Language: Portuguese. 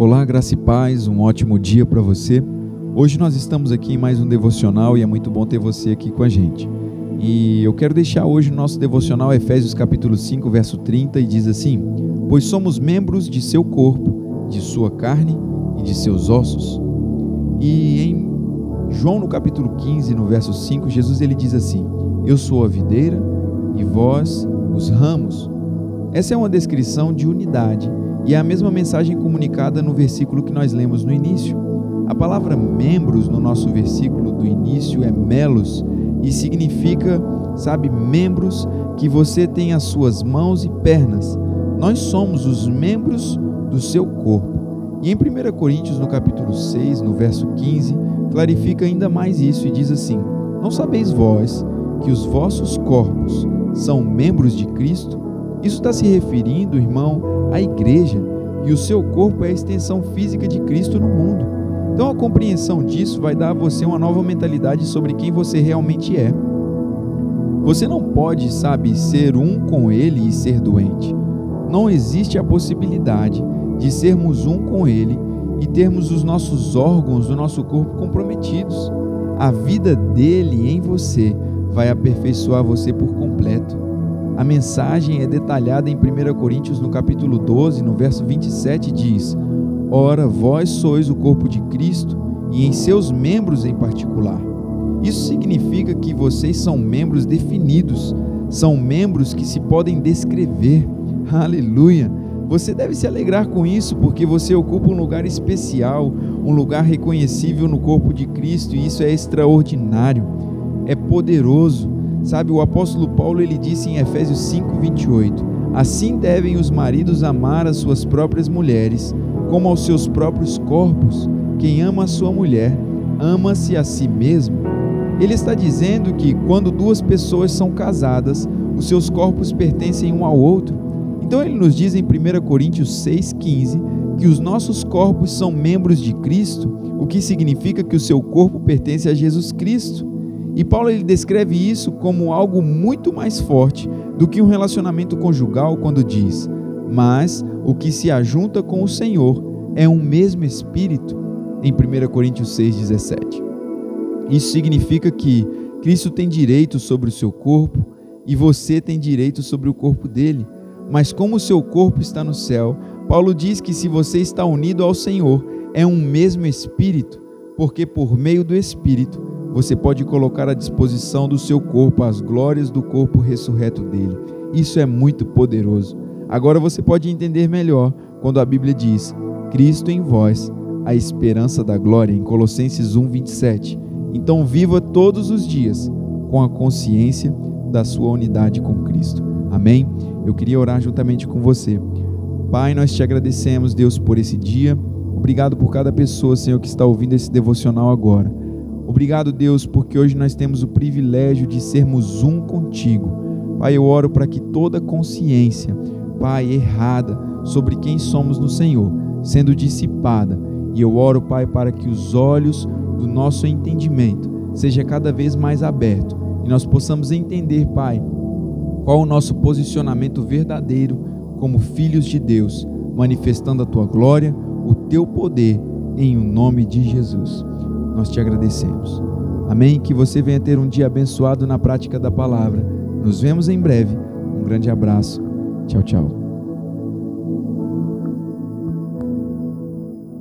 Olá, graça e paz, um ótimo dia para você. Hoje nós estamos aqui em mais um devocional e é muito bom ter você aqui com a gente. E eu quero deixar hoje o nosso devocional Efésios capítulo 5, verso 30 e diz assim: "Pois somos membros de seu corpo, de sua carne e de seus ossos." E em João no capítulo 15, no verso 5, Jesus ele diz assim: "Eu sou a videira e vós os ramos." Essa é uma descrição de unidade e é a mesma mensagem comunicada no versículo que nós lemos no início. A palavra membros no nosso versículo do início é melos e significa, sabe, membros que você tem as suas mãos e pernas. Nós somos os membros do seu corpo. E em 1 Coríntios, no capítulo 6, no verso 15, clarifica ainda mais isso e diz assim: Não sabeis vós que os vossos corpos são membros de Cristo? Isso está se referindo, irmão, à igreja, e o seu corpo é a extensão física de Cristo no mundo. Então a compreensão disso vai dar a você uma nova mentalidade sobre quem você realmente é. Você não pode, sabe, ser um com ele e ser doente. Não existe a possibilidade de sermos um com ele e termos os nossos órgãos do nosso corpo comprometidos. A vida dele em você vai aperfeiçoar você por completo. A mensagem é detalhada em 1 Coríntios no capítulo 12, no verso 27 diz: Ora, vós sois o corpo de Cristo e em seus membros em particular. Isso significa que vocês são membros definidos, são membros que se podem descrever. Aleluia! Você deve se alegrar com isso porque você ocupa um lugar especial, um lugar reconhecível no corpo de Cristo e isso é extraordinário, é poderoso. Sabe, o apóstolo Paulo ele disse em Efésios 5:28: Assim devem os maridos amar as suas próprias mulheres, como aos seus próprios corpos. Quem ama a sua mulher, ama-se a si mesmo. Ele está dizendo que quando duas pessoas são casadas, os seus corpos pertencem um ao outro. Então ele nos diz em 1 Coríntios 6,15 que os nossos corpos são membros de Cristo, o que significa que o seu corpo pertence a Jesus Cristo. E Paulo ele descreve isso como algo muito mais forte do que um relacionamento conjugal quando diz: "Mas o que se ajunta com o Senhor é um mesmo espírito", em 1 Coríntios 6:17. Isso significa que Cristo tem direito sobre o seu corpo e você tem direito sobre o corpo dele. Mas como o seu corpo está no céu, Paulo diz que se você está unido ao Senhor, é um mesmo espírito, porque por meio do espírito você pode colocar à disposição do seu corpo as glórias do corpo ressurreto dele. Isso é muito poderoso. Agora você pode entender melhor quando a Bíblia diz: Cristo em vós, a esperança da glória, em Colossenses 1:27. Então viva todos os dias com a consciência da sua unidade com Cristo. Amém? Eu queria orar juntamente com você. Pai, nós te agradecemos, Deus, por esse dia. Obrigado por cada pessoa, Senhor, que está ouvindo esse devocional agora. Obrigado, Deus, porque hoje nós temos o privilégio de sermos um contigo. Pai, eu oro para que toda consciência, Pai, errada sobre quem somos no Senhor, sendo dissipada. E eu oro, Pai, para que os olhos do nosso entendimento seja cada vez mais aberto e nós possamos entender, Pai, qual o nosso posicionamento verdadeiro como filhos de Deus, manifestando a tua glória, o teu poder em o nome de Jesus nós te agradecemos. Amém? Que você venha ter um dia abençoado na prática da palavra. Nos vemos em breve. Um grande abraço. Tchau, tchau.